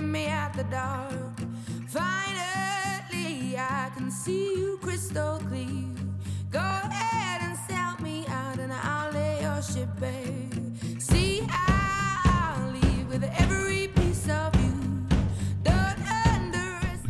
meeting me at the dark. Finally, I can see you crystal clear. Go ahead and sell me out, and I'll lay your ship bare.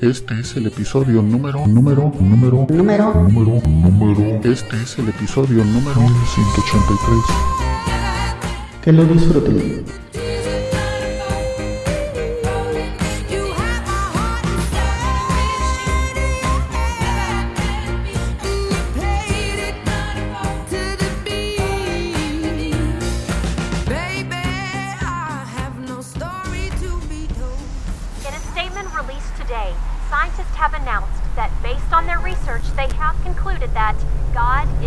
Este es el episodio número, número, número, número, número, número. Este es el episodio número 1183. Que lo disfruten.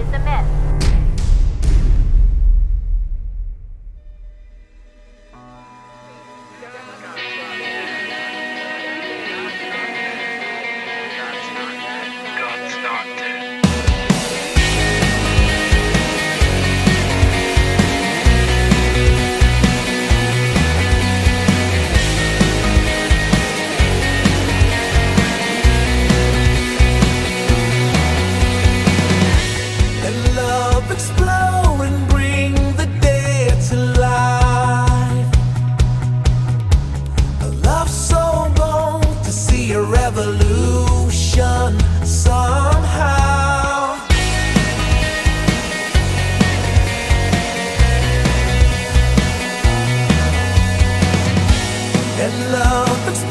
is a myth. and love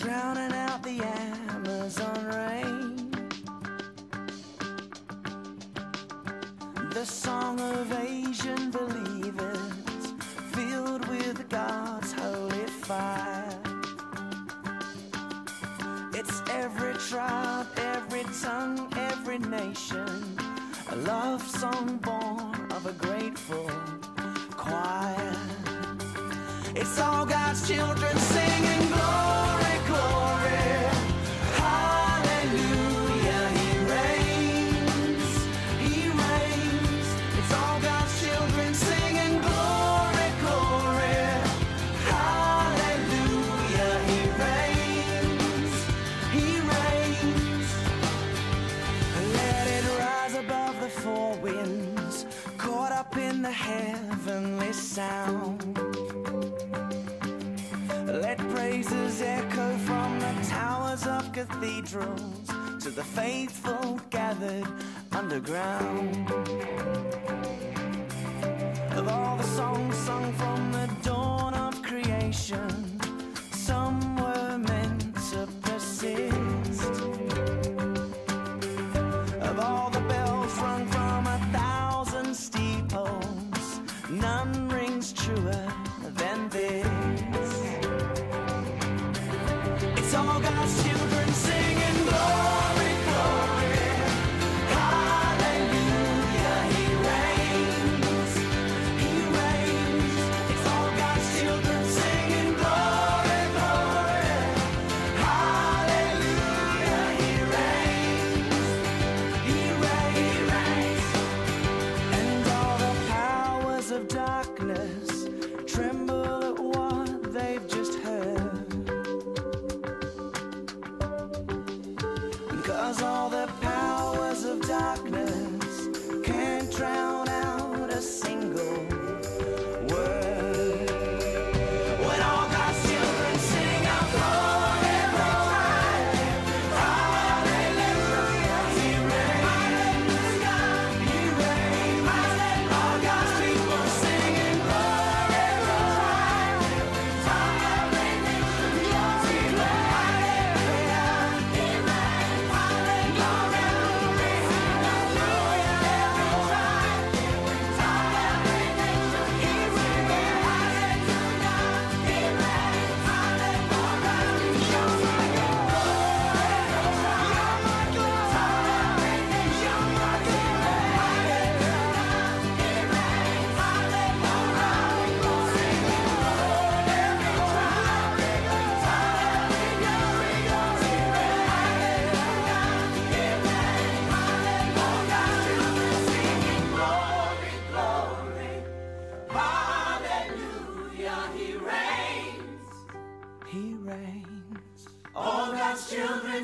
drowning out the Amazon rain. The song of Asian believers, filled with God's holy fire. It's every tribe, every tongue, every nation, a love song born of a grateful choir. It's all God's children sing. tendrils to the faithful gathered underground. Of all the songs sung from the dark.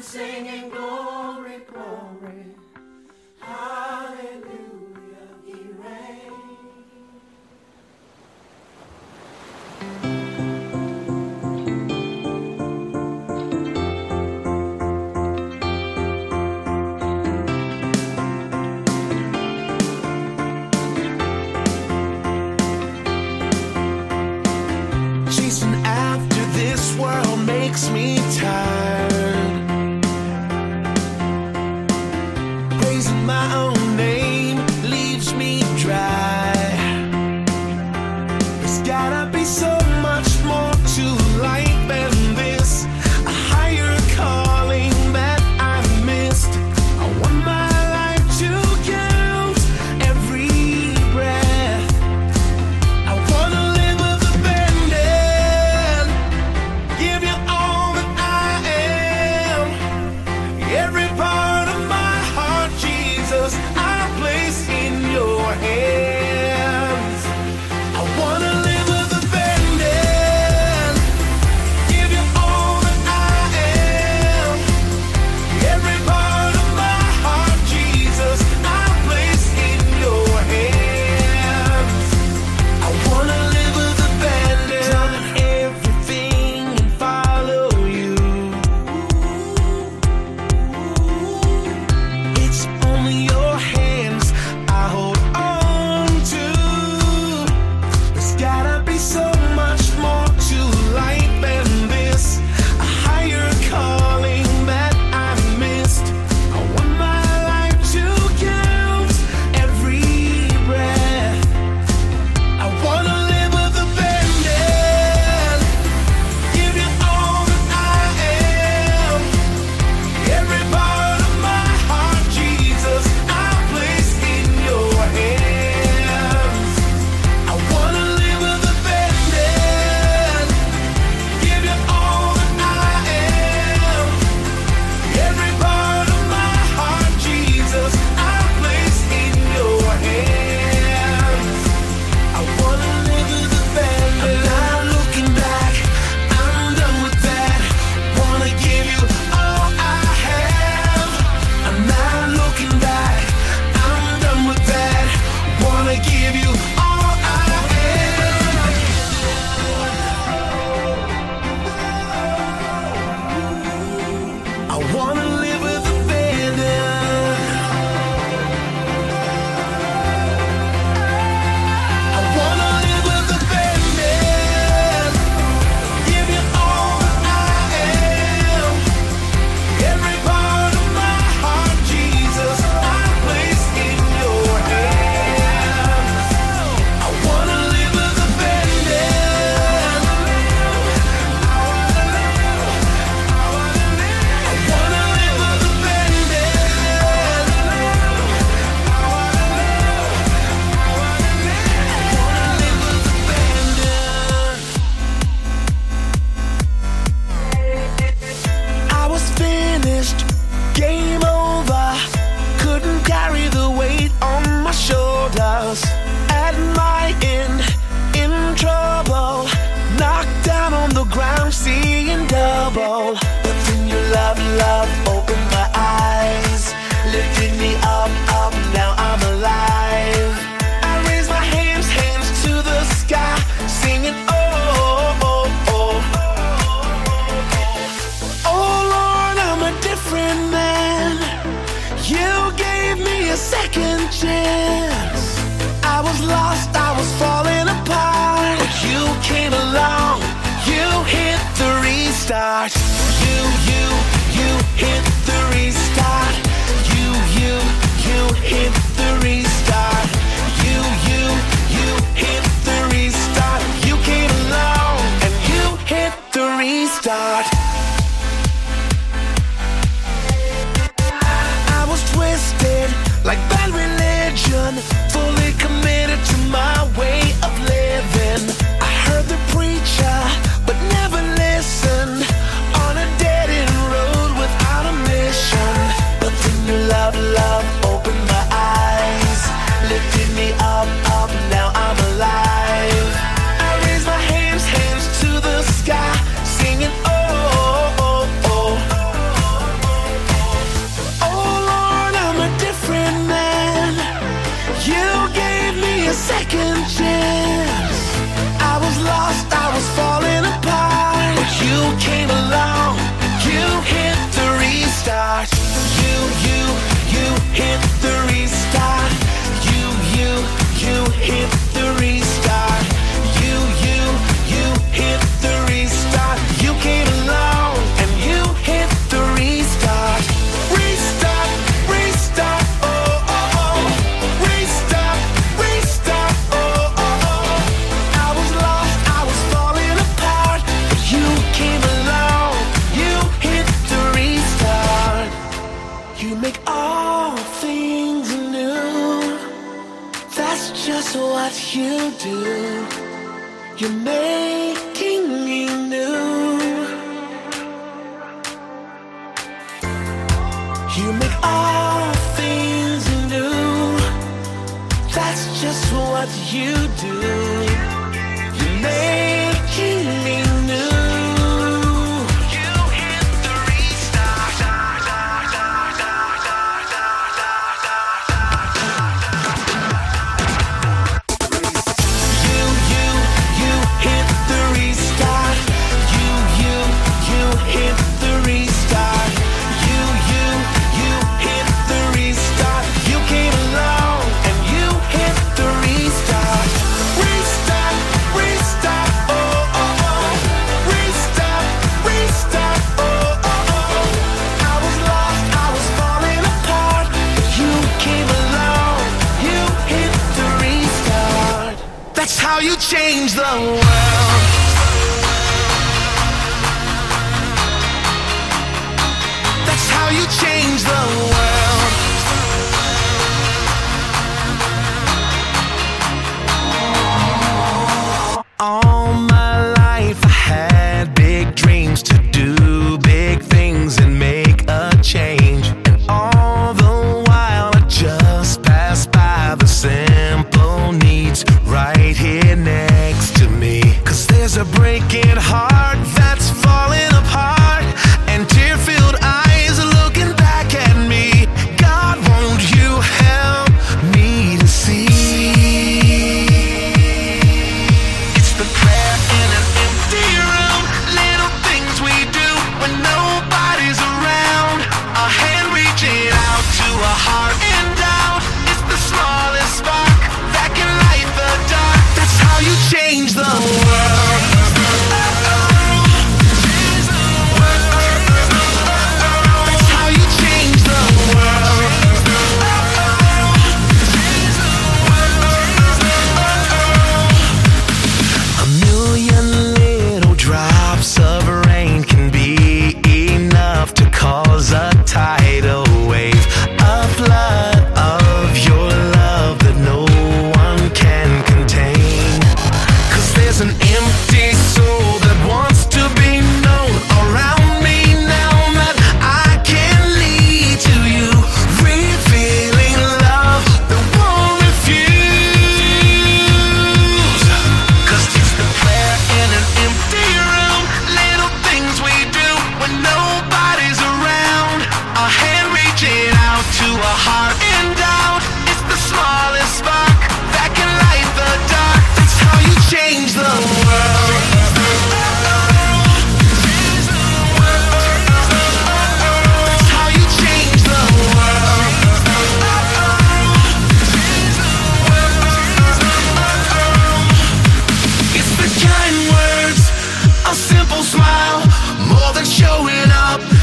singing Hit That's just what you do. That's how you change the world. That's how you change the world. showing up.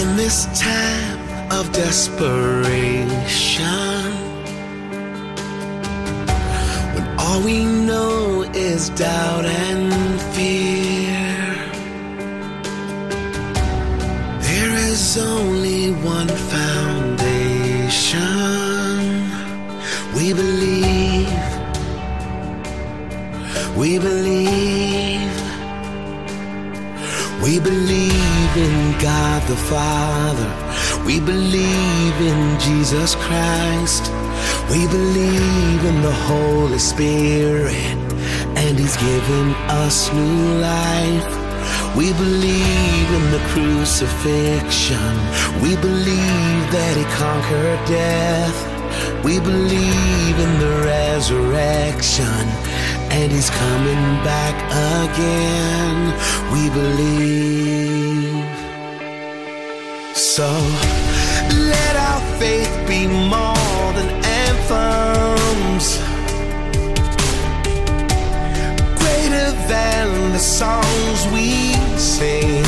In this time of desperation, when all we know is doubt and fear, the Father. We believe in Jesus Christ. We believe in the Holy Spirit. And He's given us new life. We believe in the crucifixion. We believe that He conquered death. We believe in the resurrection. And He's coming back again. We believe. So let our faith be more than anthems, greater than the songs we sing.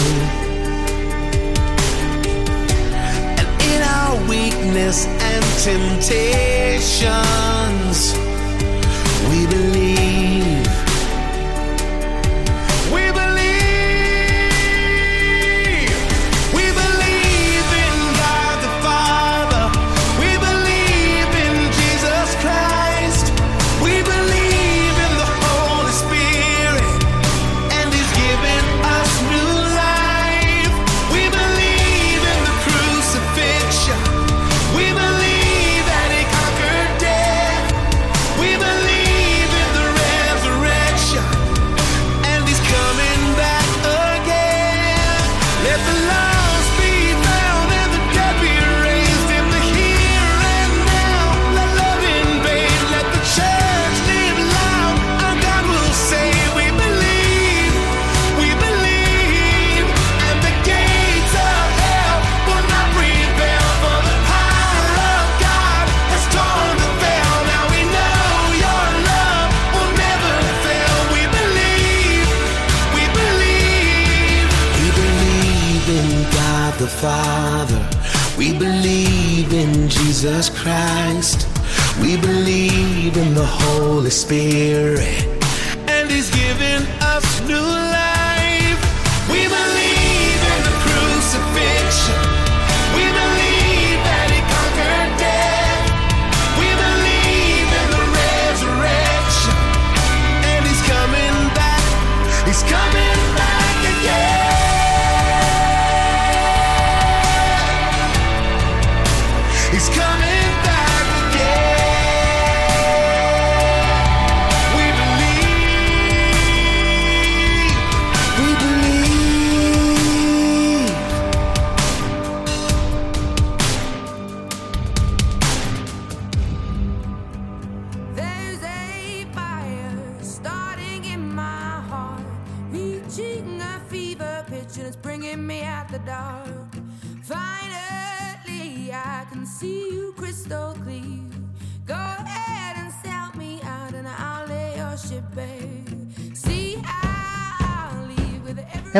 And in our weakness and temptations, Father. We believe in Jesus Christ. We believe in the Holy Spirit. And He's given us new life. We believe in the crucifixion.